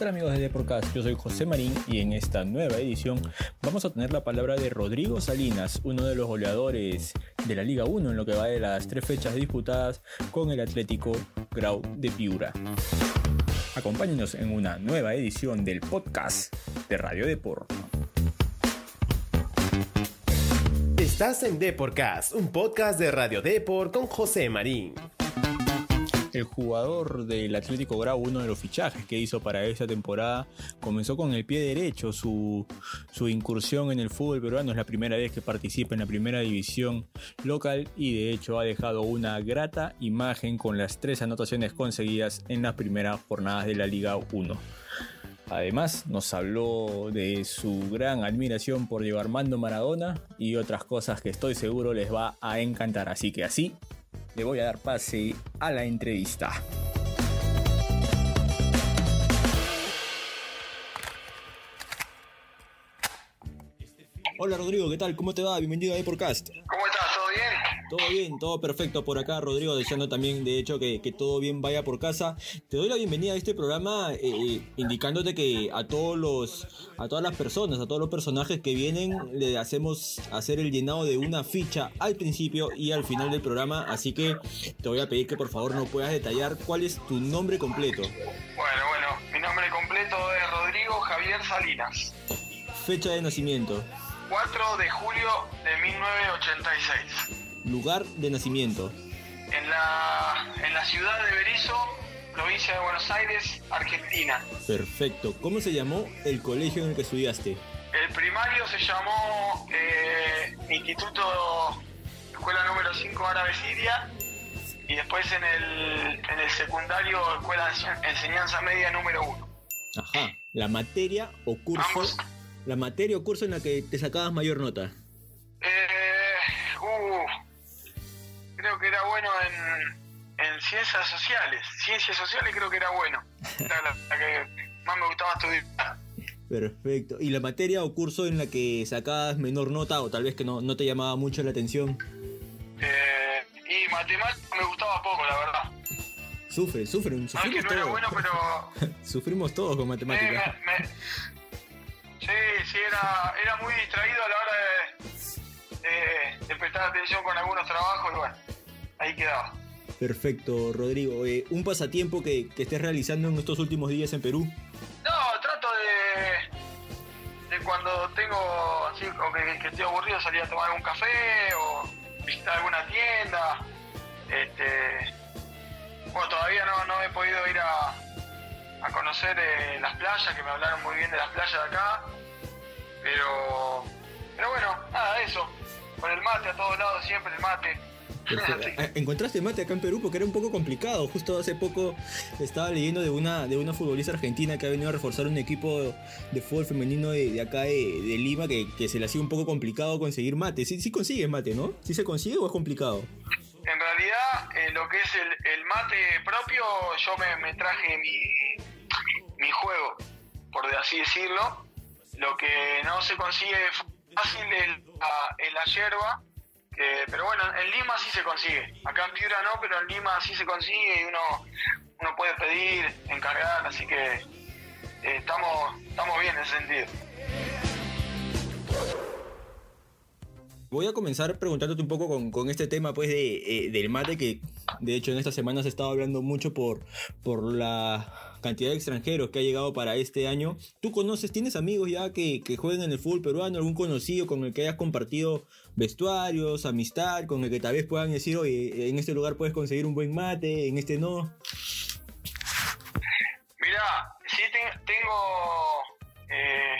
tal amigos de Deporcast? Yo soy José Marín y en esta nueva edición vamos a tener la palabra de Rodrigo Salinas, uno de los goleadores de la Liga 1 en lo que va de las tres fechas disputadas con el Atlético Grau de Piura. Acompáñenos en una nueva edición del podcast de Radio Deport. Estás en Deporcast, un podcast de Radio Deport con José Marín. El jugador del Atlético Grau, uno de los fichajes que hizo para esta temporada, comenzó con el pie derecho su, su incursión en el fútbol peruano. Es la primera vez que participa en la primera división local y de hecho ha dejado una grata imagen con las tres anotaciones conseguidas en las primeras jornadas de la Liga 1. Además, nos habló de su gran admiración por Diego Armando Maradona y otras cosas que estoy seguro les va a encantar. Así que así, le voy a dar pase a la entrevista. Hola Rodrigo, ¿qué tal? ¿Cómo te va? Bienvenido a Deporcast. ¿Todo bien? Todo perfecto por acá, Rodrigo, deseando también, de hecho, que, que todo bien vaya por casa. Te doy la bienvenida a este programa, eh, eh, indicándote que a todos los, a todas las personas, a todos los personajes que vienen, le hacemos hacer el llenado de una ficha al principio y al final del programa. Así que te voy a pedir que por favor no puedas detallar cuál es tu nombre completo. Bueno, bueno, mi nombre completo es Rodrigo Javier Salinas. Fecha de nacimiento. 4 de julio de 1986. Lugar de nacimiento. En la, en la ciudad de Berizo, provincia de Buenos Aires, Argentina. Perfecto. ¿Cómo se llamó el colegio en el que estudiaste? El primario se llamó eh, Instituto Escuela número 5 Árabe Siria y después en el, en el secundario Escuela de Enseñanza Media número 1. Ajá. La materia o curso. Ambos. La materia o curso en la que te sacabas mayor nota. Eh, uh, creo que era bueno en, en ciencias sociales. Ciencias sociales creo que era bueno. Era la, la que más me gustaba estudiar. Perfecto. ¿Y la materia o curso en la que sacabas menor nota o tal vez que no, no te llamaba mucho la atención? Eh, y matemáticas me gustaba poco, la verdad. Sufre, sufren, No es que sufrimos no era todos. bueno, pero sufrimos todos con eh, matemáticas. me- me- sí, sí, era, era muy distraído a la hora de, de- de prestar atención con algunos trabajos y bueno, ahí quedaba. Perfecto, Rodrigo. Eh, ¿Un pasatiempo que, que estés realizando en estos últimos días en Perú? No, trato de, de cuando tengo así, o que, que estoy aburrido, salir a tomar un café o visitar alguna tienda. Este, bueno, todavía no, no he podido ir a, a conocer eh, las playas, que me hablaron muy bien de las playas de acá. Pero, pero bueno, nada, eso. Con el mate a todos lados, siempre el mate. Perfecto. Eh, ¿Encontraste mate acá en Perú? Porque era un poco complicado. Justo hace poco estaba leyendo de una, de una futbolista argentina que ha venido a reforzar un equipo de fútbol femenino de, de acá de, de Lima que, que se le hacía un poco complicado conseguir mate. Sí, sí consigues mate, ¿no? ¿Sí se consigue o es complicado? En realidad, eh, lo que es el, el mate propio, yo me, me traje mi, mi juego, por así decirlo. Lo que no se consigue fácil es la, es la yerba, que- pero bueno, en Lima sí se consigue. Acá en Piura no, pero en Lima sí se consigue y uno, uno puede pedir, encargar, así que eh, estamos, estamos bien en ese sentido. Voy a comenzar preguntándote un poco con, con este tema pues de, eh, del mate que de hecho en estas semanas se estaba hablando mucho por, por la cantidad de extranjeros que ha llegado para este año. ¿Tú conoces, tienes amigos ya que, que juegan en el fútbol peruano, algún conocido con el que hayas compartido vestuarios, amistad, con el que tal vez puedan decir, oye, en este lugar puedes conseguir un buen mate, en este no? Mirá, sí te- tengo eh,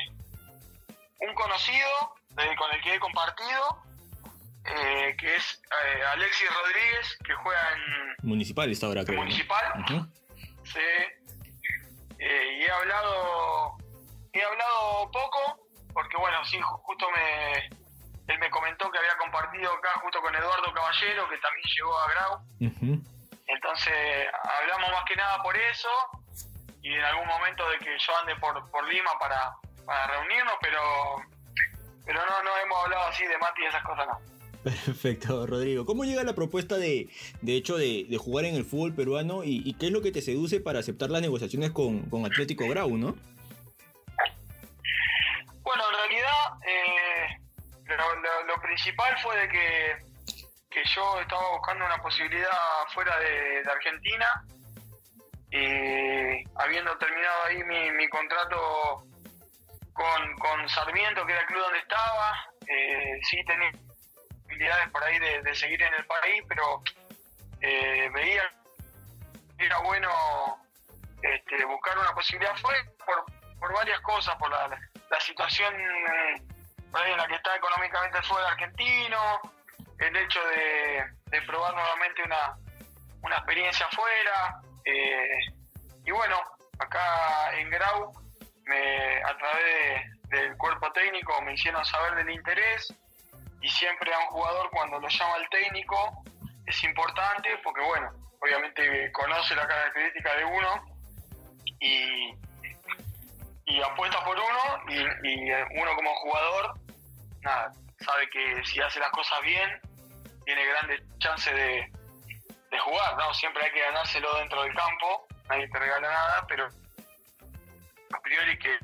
un conocido con el que he compartido, eh, que es eh, Alexis Rodríguez, que juega en Municipal está ahora, creo. Municipal. Sí. Eh, y he hablado, he hablado poco, porque bueno, sí, ju- justo me, él me comentó que había compartido acá justo con Eduardo Caballero, que también llegó a Grau. Entonces hablamos más que nada por eso y en algún momento de que yo ande por, por Lima para, para reunirnos, pero pero no, no hemos hablado así de Mati y esas cosas, no. Perfecto, Rodrigo. ¿Cómo llega la propuesta de, de hecho, de, de jugar en el fútbol peruano y, y, qué es lo que te seduce para aceptar las negociaciones con, con Atlético Grau, no? Bueno, en realidad eh, lo, lo, lo, principal fue de que, que, yo estaba buscando una posibilidad fuera de, de Argentina y habiendo terminado ahí mi, mi contrato con, con, Sarmiento, que era el club donde estaba, eh, sí tenía posibilidades por ahí de, seguir en el país, pero eh, veía que era bueno este, buscar una posibilidad fuera por, por varias cosas, por la, la situación por ahí en la que está económicamente el fútbol argentino, el hecho de, de probar nuevamente una, una experiencia afuera. Eh, y bueno, acá en Grau, me, a través de, del cuerpo técnico, me hicieron saber del interés y siempre a un jugador cuando lo llama el técnico es importante porque bueno, obviamente conoce la característica de uno y, apuesta por uno y, y, uno como jugador nada, sabe que si hace las cosas bien tiene grandes chances de, de jugar, ¿no? Siempre hay que ganárselo dentro del campo, nadie te regala nada, pero a priori que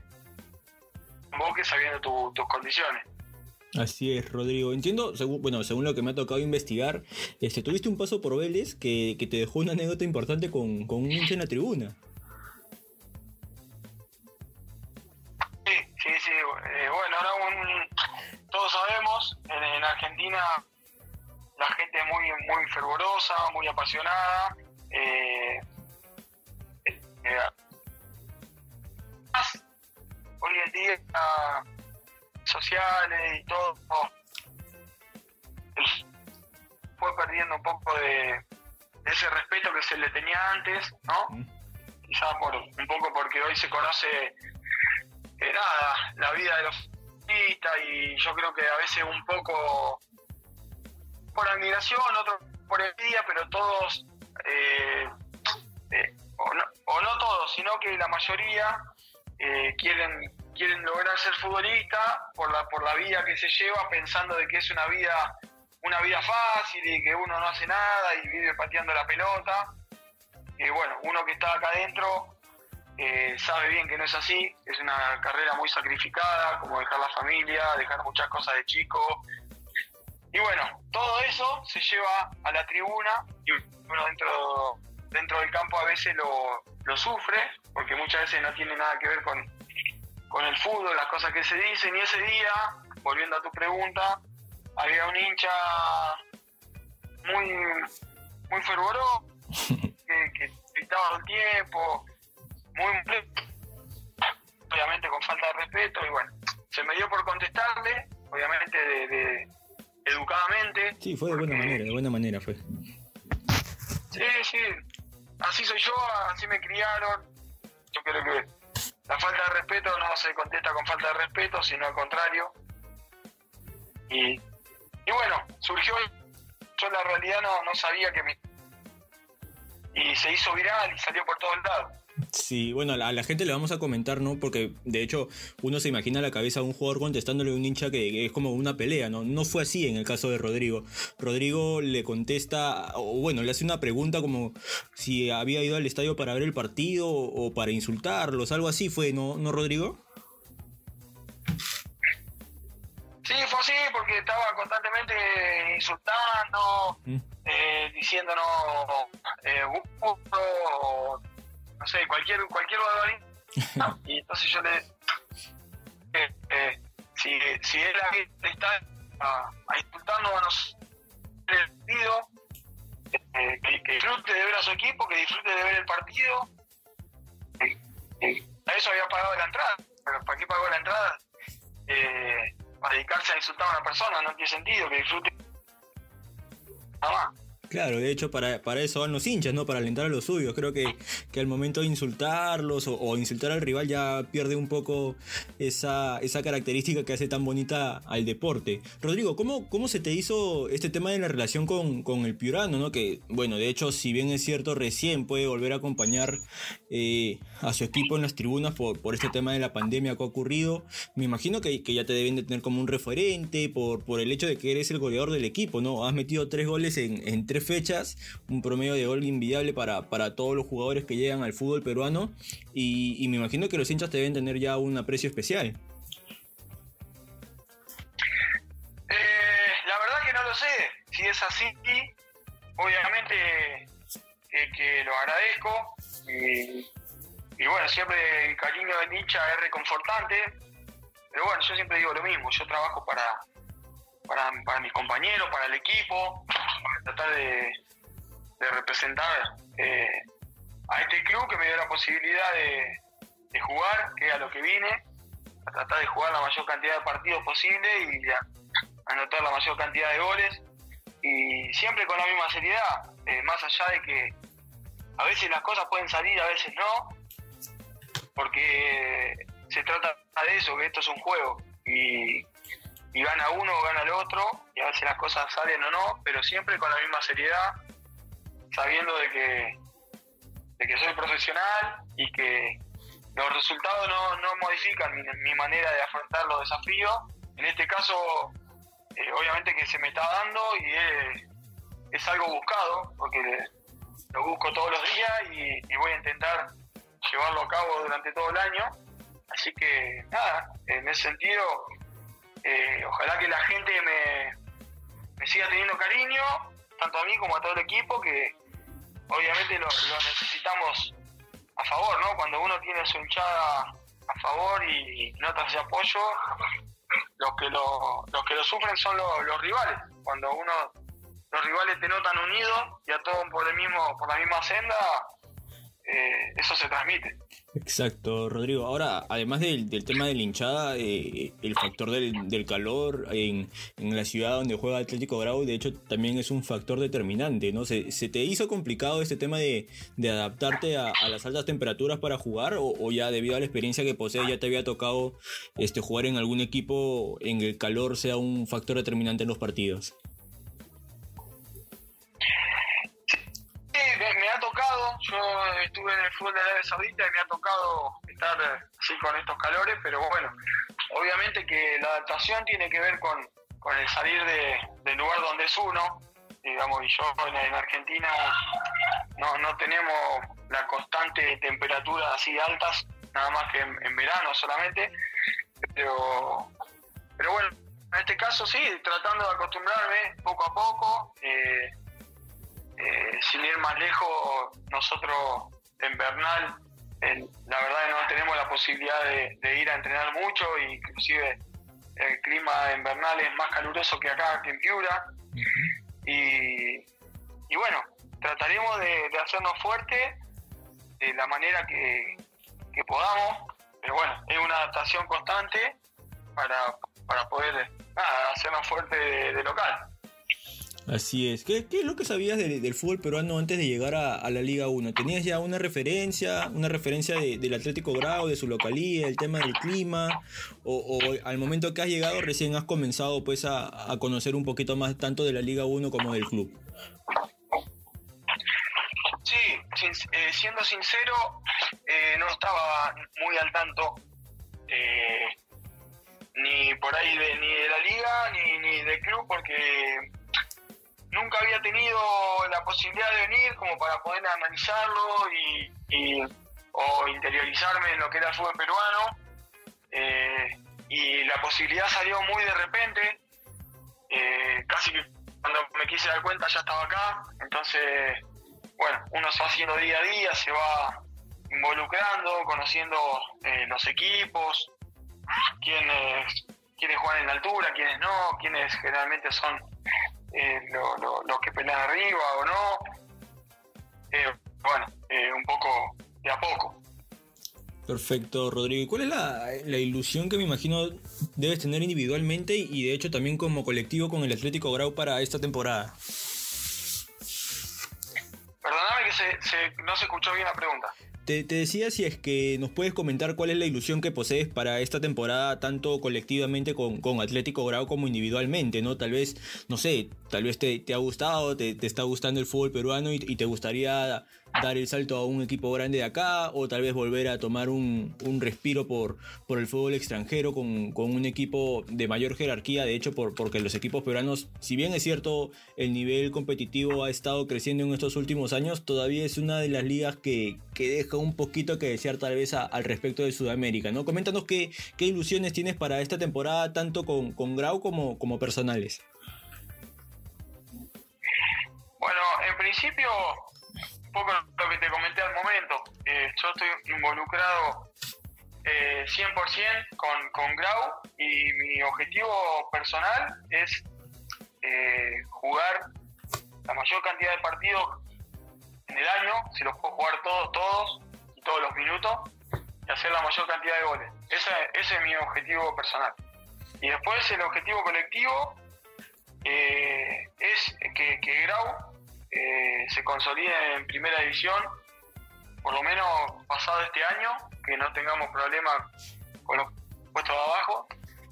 invoques sabiendo tu, tus condiciones. Así es, Rodrigo. Entiendo, según, bueno, según lo que me ha tocado investigar, este, tuviste un paso por Vélez que, que te dejó una anécdota importante con, con un hincha en la tribuna. Sí, sí, sí. Eh, bueno, ahora un, todos sabemos, en, en, Argentina la gente es muy, muy fervorosa, muy apasionada. Eh, eh, hoy en día sociales y todo fue perdiendo un poco de, de, ese respeto que se le tenía antes, ¿no? Mm. Quizás por un poco porque hoy se conoce eh, nada, la vida de los futbolistas y yo creo que a veces un poco por admiración, otro por envidia, pero todos, eh, eh, o, no, o, no, todos, sino que la mayoría eh, quieren quieren lograr ser futbolista por la por la vida que se lleva pensando de que es una vida una vida fácil y que uno no hace nada y vive pateando la pelota. Y bueno uno que está acá adentro eh, sabe bien que no es así. Es una carrera muy sacrificada como dejar la familia dejar muchas cosas de chico. Y bueno todo eso se lleva a la tribuna y uno dentro dentro del campo a veces lo, lo sufre porque muchas veces no tiene nada que ver con con el fútbol, las cosas que se dicen, y ese día, volviendo a tu pregunta, había un hincha muy, muy fervoroso, que, que gritaba todo el tiempo, muy obviamente con falta de respeto, y bueno, se me dio por contestarle, obviamente de, de educadamente. Sí, fue de buena manera, de buena manera fue. Sí, sí, así soy yo, así me criaron, yo creo que la falta de respeto no se contesta con falta de respeto, sino al contrario. Y, bueno, surgió, yo en la realidad no, no sabía que mi... Y se hizo viral y salió por todos lados. Sí, bueno, a la, gente le vamos a comentar, ¿no? Porque de hecho uno se imagina la cabeza de un jugador contestándole a un hincha que, es como una pelea, ¿no? No fue así en el caso de Rodrigo. Rodrigo le contesta, o bueno, le hace una pregunta como si había ido al estadio para ver el partido o para insultarlos, algo así fue, ¿no, ¿No Rodrigo? Sí, fue así porque estaba constantemente insultando, ¿Mm? eh, diciéndonos eh, no sé, cualquier cualquier barbaridad. y entonces yo le eh, eh, si, si él está a, a insultarnos a nosotros el partido, eh, que, que, disfrute de ver a su equipo, que disfrute de ver el partido. a eso había pagado la entrada, pero ¿para qué pagó la entrada? para dedicarse a insultar a una persona, no tiene sentido, que disfrute nada más. Claro, de hecho para, para eso van los hinchas, ¿no? Para alentar a los suyos. Creo que, que al momento de insultarlos o, insultar al rival ya pierde un poco esa, esa característica que hace tan bonita al deporte. Rodrigo, ¿cómo, cómo se te hizo este tema de la relación con, con el Piurano, ¿no? Que, bueno, de hecho, si bien es cierto, recién puede volver a acompañar eh, a su equipo en las tribunas por, por este tema de la pandemia que ha ocurrido, me imagino que, que, ya te deben de tener como un referente por, por el hecho de que eres el goleador del equipo, ¿no? Has metido tres goles en, en tres fechas, un promedio de gol invidiable para, para todos los jugadores que llegan al fútbol peruano. Y, me imagino que los hinchas deben tener ya un aprecio especial. Eh, la verdad que no lo sé, si es así, obviamente que lo agradezco. Y, bueno, siempre el cariño de hincha es reconfortante, pero bueno, yo siempre digo lo mismo, yo trabajo para, para, para mis compañeros, para el equipo, para tratar de, representar eh, a este club que me dio la posibilidad de, jugar, que es a lo que vine, a tratar de jugar la mayor cantidad de partidos posible y anotar la mayor cantidad de goles. Y siempre con la misma seriedad, eh, más allá de que a veces las cosas pueden salir, a veces no, porque se trata de eso, que esto es un juego. Y y gana uno o gana el otro, y a veces las cosas salen o no, pero siempre con la misma seriedad, sabiendo de que, de que soy profesional y que los resultados no, modifican mi, manera de afrontar los desafíos. En este caso, eh, obviamente que se me está dando y es, algo buscado, porque lo busco todos los días y voy a intentar llevarlo a cabo durante todo el año. Así que nada, en ese sentido eh, ojalá que la gente me, siga teniendo cariño, tanto a mí como a todo el equipo, que obviamente lo, necesitamos a favor, ¿no? Cuando uno tiene su hinchada a favor y, notas de apoyo, los que lo, los que lo sufren son los, rivales. Cuando uno los rivales te notan unidos y a todos por el mismo por la misma senda, eh, eso se transmite. Exacto, Rodrigo. Ahora, además del, tema de la hinchada, eh, el factor del, calor en, la ciudad donde juega Atlético Grau, de hecho, también es un factor determinante, ¿no? ¿Se, te hizo complicado este tema de, adaptarte a, las altas temperaturas para jugar o, ya debido a la experiencia que posees ya te había tocado este, jugar en algún equipo en el calor sea un factor determinante en los partidos? Yo estuve en el fútbol de Arabia Saudita y me ha tocado estar así con estos calores, pero bueno, obviamente que la adaptación tiene que ver con, el salir del lugar donde es uno, digamos, y yo en, Argentina no, no tenemos la constante temperatura así altas, nada más que en, verano solamente, pero, pero bueno, en este caso sí, tratando de acostumbrarme poco a poco. Eh, eh, sin ir más lejos, nosotros en Bernal, la verdad no tenemos la posibilidad de, ir a entrenar mucho, e inclusive el clima en Bernal es más caluroso que acá, que en Piura. Y, bueno, trataremos de, hacernos fuertes de la manera que, podamos, pero bueno, es una adaptación constante para, poder hacernos fuertes de local. Así es. ¿Qué, es lo que sabías del fútbol peruano antes de llegar a, la Liga 1? ¿Tenías ya una referencia, una referencia del Atlético Grau, de su localía, el tema del clima? O, al momento que has llegado recién has comenzado pues a, conocer un poquito más tanto de la Liga 1 como del club? Sí, eh, siendo sincero, eh, no estaba muy al tanto eh, ni por ahí de, ni de la liga ni, ni del club porque nunca había tenido la posibilidad de venir como para poder analizarlo y, o interiorizarme en lo que era el fútbol peruano. Eh, y la posibilidad salió muy de repente. Eh, casi que cuando me quise dar cuenta ya estaba acá. Entonces, bueno, uno se va haciendo día a día, se va involucrando, conociendo eh, los equipos, quiénes, quiénes juegan en altura, quiénes no, quiénes generalmente son eh, los lo, que pelean arriba o no. Eh, bueno, eh, un poco de a poco. Perfecto, Rodrigo. ¿Y cuál es la, la, ilusión que me imagino debes tener individualmente y de hecho también como colectivo con el Atlético Grau para esta temporada? Perdóname que se, se, no se escuchó bien la pregunta. Te, decía si es que nos puedes comentar cuál es la ilusión que posees para esta temporada, tanto colectivamente con, con Atlético Grau como individualmente, ¿no? Tal vez, no sé, tal vez te, te ha gustado, te, te, está gustando el fútbol peruano y, te gustaría dar el salto a un equipo grande de acá, o tal vez volver a tomar un, un respiro por, por el fútbol extranjero con, con, un equipo de mayor jerarquía, de hecho, por, porque los equipos peruanos, si bien es cierto, el nivel competitivo ha estado creciendo en estos últimos años, todavía es una de las ligas que, que deja un poquito que desear tal vez a, al respecto de Sudamérica, ¿no? Coméntanos qué, qué ilusiones tienes para esta temporada, tanto con, con Grau como, como personales. Bueno, en principio, un poco lo que te comenté al momento, eh, yo estoy involucrado eh, 100% con, con Grau y mi objetivo personal es eh, jugar la mayor cantidad de partidos si los puedo jugar todos, todos, y todos los minutos, y hacer la mayor cantidad de goles. Ese, ese es mi objetivo personal. Y después el objetivo colectivo eh, es que, que Grau eh, se consolide en primera división, por lo menos pasado este año, que no tengamos problemas con los puestos de abajo.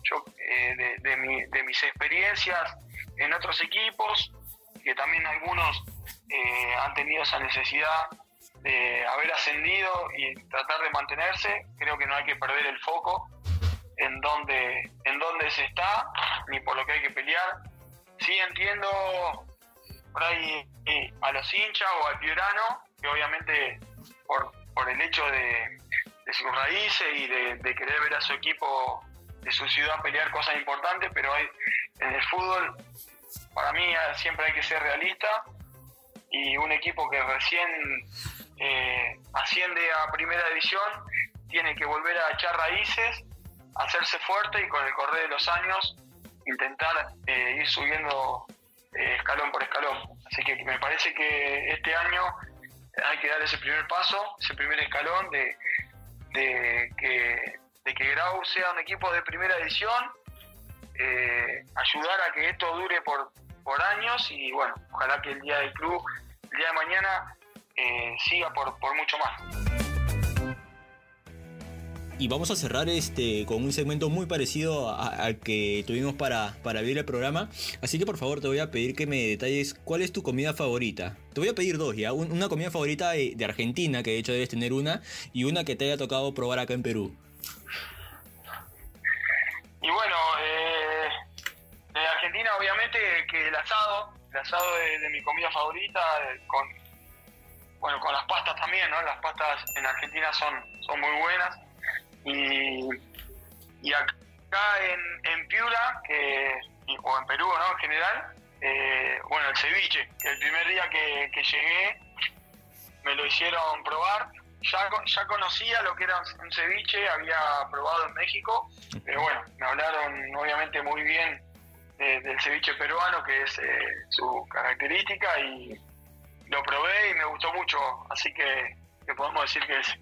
Yo, eh, de, mi, de mis experiencias en otros equipos, que también algunos eh, han tenido esa necesidad de haber ascendido y tratar de mantenerse, creo que no hay que perder el foco en donde, en donde se está, ni por lo que hay que pelear. Sí entiendo por ahí eh, a los hinchas o al piurano, que obviamente por, por el hecho de, de sus raíces y de, de, querer ver a su equipo de su ciudad pelear cosas importantes, pero hay, en el fútbol para mí siempre hay que ser realista y un equipo que recién eh, asciende a primera división tiene que volver a echar raíces, hacerse fuerte y con el correr de los años intentar eh, ir subiendo eh, escalón por escalón. Así que me parece que este año hay que dar ese primer paso, ese primer escalón de, que, de que Grau sea un equipo de primera eh, ayudar a que esto dure por, por años y bueno, ojalá que el día del club, el día de mañana, eh, siga por, por mucho más. Y vamos a cerrar este con un segmento muy parecido al que tuvimos para, para abrir el programa. Así que por favor te voy a pedir que me detalles cuál es tu comida favorita. Te voy a pedir dos ya. Una comida favorita de, de Argentina, que de hecho debes tener una, y una que te haya tocado probar acá en Perú. Y bueno, eh, Obviamente que el asado, el asado de, mi comida favorita, eh, con bueno con las pastas también, ¿no? Las pastas en Argentina son, son muy buenas. Y, y acá en, Piura, o en Perú, ¿no? En general, eh, bueno, el ceviche, el primer día que, que llegué me lo hicieron probar. Ya, ya conocía lo que era un ceviche, había probado en México, pero bueno, me hablaron obviamente muy bien de, del ceviche peruano, que es eh, su característica, y lo probé y me gustó mucho, así que, que podemos decir que es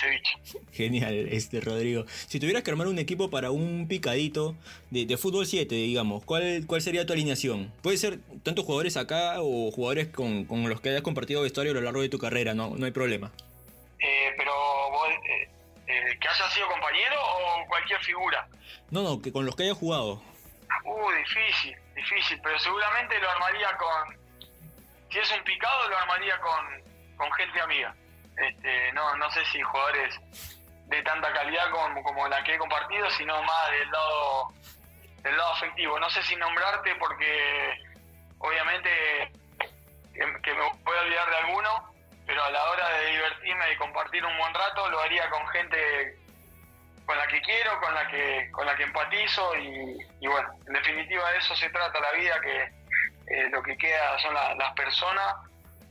ceviche. Genial, este Rodrigo. Si tuvieras que armar un equipo para un picadito de, de, fútbol 7, digamos, ¿cuál, ¿cuál sería tu alineación? Puede ser tantos jugadores acá o jugadores con, con los que hayas compartido vestuario a lo largo de tu carrera, no, no hay problema. Eh, pero vos, eh, eh, que haya sido compañero o cualquier figura. No, no, que con los que hayas jugado. Uh, difícil, difícil, pero seguramente lo armaría con. Si es un picado, lo armaría con, con gente amiga. Este, no, no sé si jugadores de tanta calidad como, como la que he compartido, sino más del lado del lado afectivo. No sé si nombrarte porque obviamente que, que me voy a olvidar de alguno, pero a la hora de divertirme y compartir un buen rato lo haría con gente con la que quiero, con la que con la que empatizo y, bueno, en definitiva de eso se trata la vida, que eh, lo que queda son la, las personas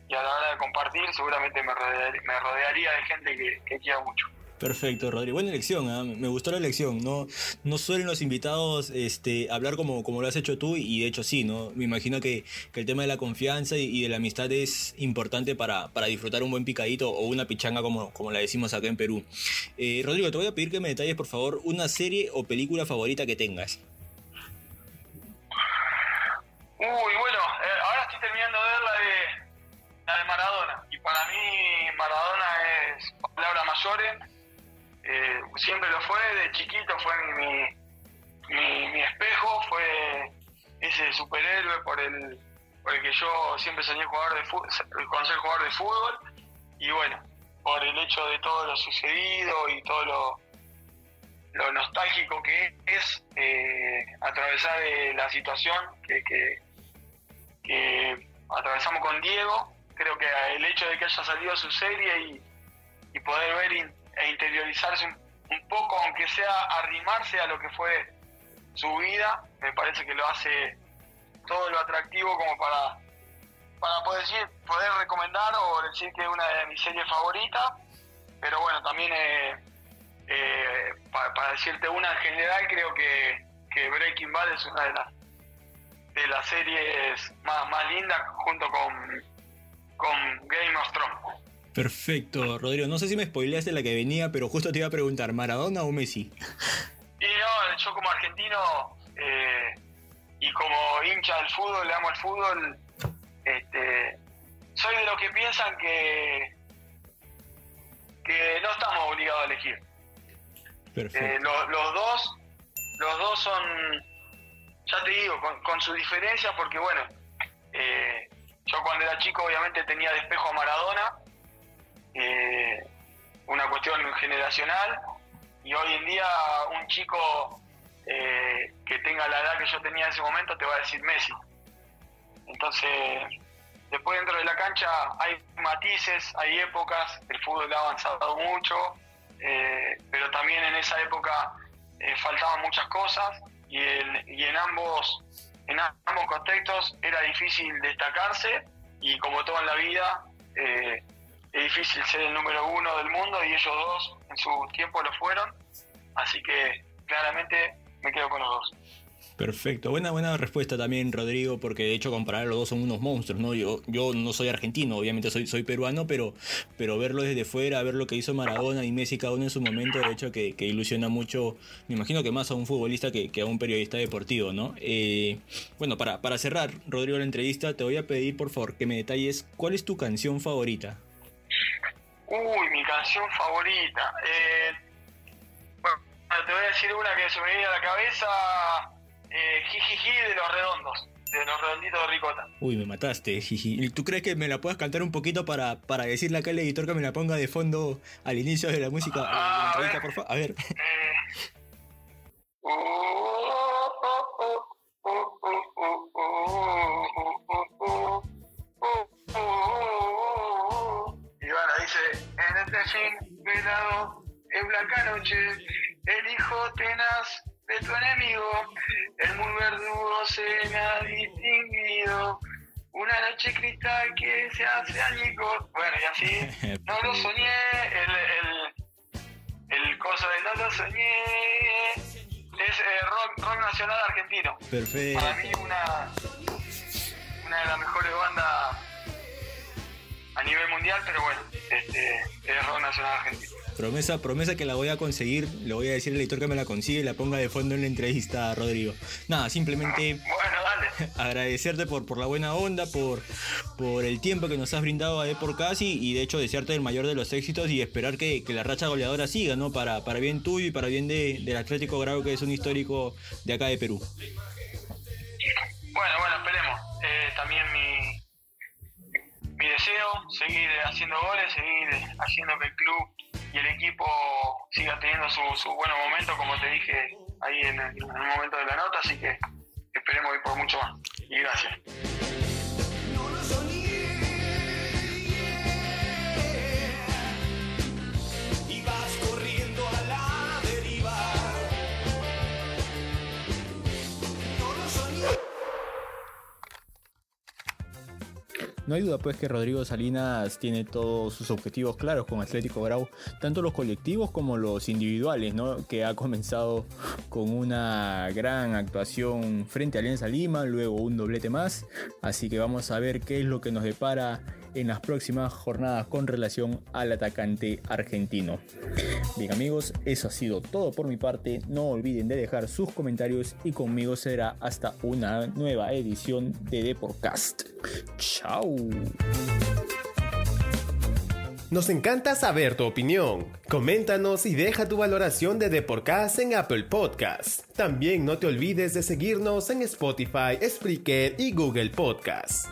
y a la hora de compartir seguramente me rodearía, me rodearía de gente que, que quiero mucho. Perfecto, Rodrigo. Buena elección, ¿eh? me gustó la elección. No, no suelen los invitados este, hablar como, como lo has hecho tú, y de hecho sí, ¿no? Me imagino que, que el tema de la confianza y, y, de la amistad es importante para, para disfrutar un buen picadito o una pichanga como, como la decimos acá en Perú. Eh, Rodrigo, te voy a pedir que me detalles, por favor, una serie o película favorita que tengas. Uy, bueno, eh, ahora estoy terminando de ver la de, la de Maradona, y para mí Maradona es palabra mayores, eh, siempre lo fue, de chiquito fue mi, mi, espejo, fue ese superhéroe por el, por el que yo siempre soñé jugar de fútbol, con ser jugador de fútbol. Y bueno, por el hecho de todo lo sucedido y todo lo, lo nostálgico que es eh, atravesar eh, la situación que, que, atravesamos con Diego, creo que el hecho de que haya salido su serie y, y poder ver e interiorizarse un, poco, aunque sea arrimarse a lo que fue su vida, me parece que lo hace todo lo atractivo como para, para poder, decir, poder recomendar o decir que es una de mis series favoritas, pero bueno, también eh, eh, pa- para, decirte una en general, creo que, que Breaking Bad es una de las de las series más, más lindas junto con, con Game of Thrones. Perfecto, Rodrigo. No sé si me spoileaste la que venía, pero justo te iba a preguntar, ¿Maradona o Messi? Y no, yo como argentino eh, y como hincha del fútbol, le amo el fútbol, este, soy de los que piensan que, que no estamos obligados a elegir. Perfecto. Eh, lo- los dos, los dos son, ya te digo, con, con sus diferencias, porque bueno, eh, yo cuando era chico obviamente tenía de espejo a Maradona, eh, una cuestión generacional, y hoy en día un chico eh, que tenga la edad que yo tenía en ese momento te va a decir Messi. Entonces, después dentro de la cancha hay matices, hay épocas, el fútbol ha avanzado mucho, eh, pero también en esa época faltaban muchas cosas y en, y en ambos en ambos contextos era difícil destacarse y como todo en la vida es difícil ser el número uno del mundo y ellos dos en su tiempo lo fueron así que claramente me quedo con los dos Perfecto, buena, buena respuesta también, Rodrigo, porque de hecho comparar los dos son unos monstruos, ¿no? Yo, yo no soy argentino, obviamente soy, soy peruano, pero, pero verlo desde fuera, ver lo que hizo Maradona y Messi cada uno en su momento, de hecho que, ilusiona mucho, me imagino que más a un futbolista que, que a un periodista deportivo, ¿no? Eh, bueno, para, para cerrar, Rodrigo, la entrevista, te voy a pedir por favor que me detalles cuál es tu canción favorita. Uy, mi canción favorita. Eh, bueno, te voy a decir una que se me viene a la cabeza. Eh, jijiji de los redondos. De los redonditos de ricota. Uy, me mataste, jiji. ¿Tú crees que me la puedas cantar un poquito para, para decirle acá al editor que me la ponga de fondo al inicio de la música? Ah, eh, por favor. A ver. Eh. Noche, el hijo tenaz de tu enemigo, el muy verdugo se me ha distinguido. Una noche cristal que se hace añicos. Bueno, y así. No lo soñé, el, el, el coso de no lo soñé. Es eh, rock, rock nacional argentino. Perfecto. Para mí una, una de las mejores bandas a nivel mundial, pero bueno, este, es rock nacional argentino. Promesa, promesa que la voy a conseguir. Le voy a decir al editor que me la consigue y la ponga de fondo en la entrevista, Rodrigo. Nada, simplemente Bueno, dale. agradecerte por, por la buena onda, por, por el tiempo que nos has brindado a Deporcast y, y de hecho desearte el mayor de los éxitos y esperar que, que la racha goleadora siga, ¿no? Para, para bien tuyo y para bien de, del Atlético Grau, que es un histórico de acá de Perú. Bueno, bueno, esperemos. Eh, también mi, mi deseo, seguir haciendo goles, seguir haciendo que el club el equipo siga teniendo su, su buenos momentos, como te dije ahí en el, en el momento de la nota, así que esperemos ir por mucho más. Y gracias. No hay duda pues que Rodrigo Salinas tiene todos sus objetivos claros con Atlético Grau, tanto los colectivos como los individuales, ¿no? Que ha comenzado con una gran actuación frente a Alianza Lima, luego un doblete más, así que vamos a ver qué es lo que nos depara en las próximas jornadas con relación al atacante argentino. Bien amigos, eso ha sido todo por mi parte, no olviden de dejar sus comentarios y conmigo será hasta una nueva edición de Deporcast. Chao. Nos encanta saber tu opinión. Coméntanos y deja tu valoración de Deporcast en Apple Podcast. También no te olvides de seguirnos en Spotify, Spreaker y Google Podcast.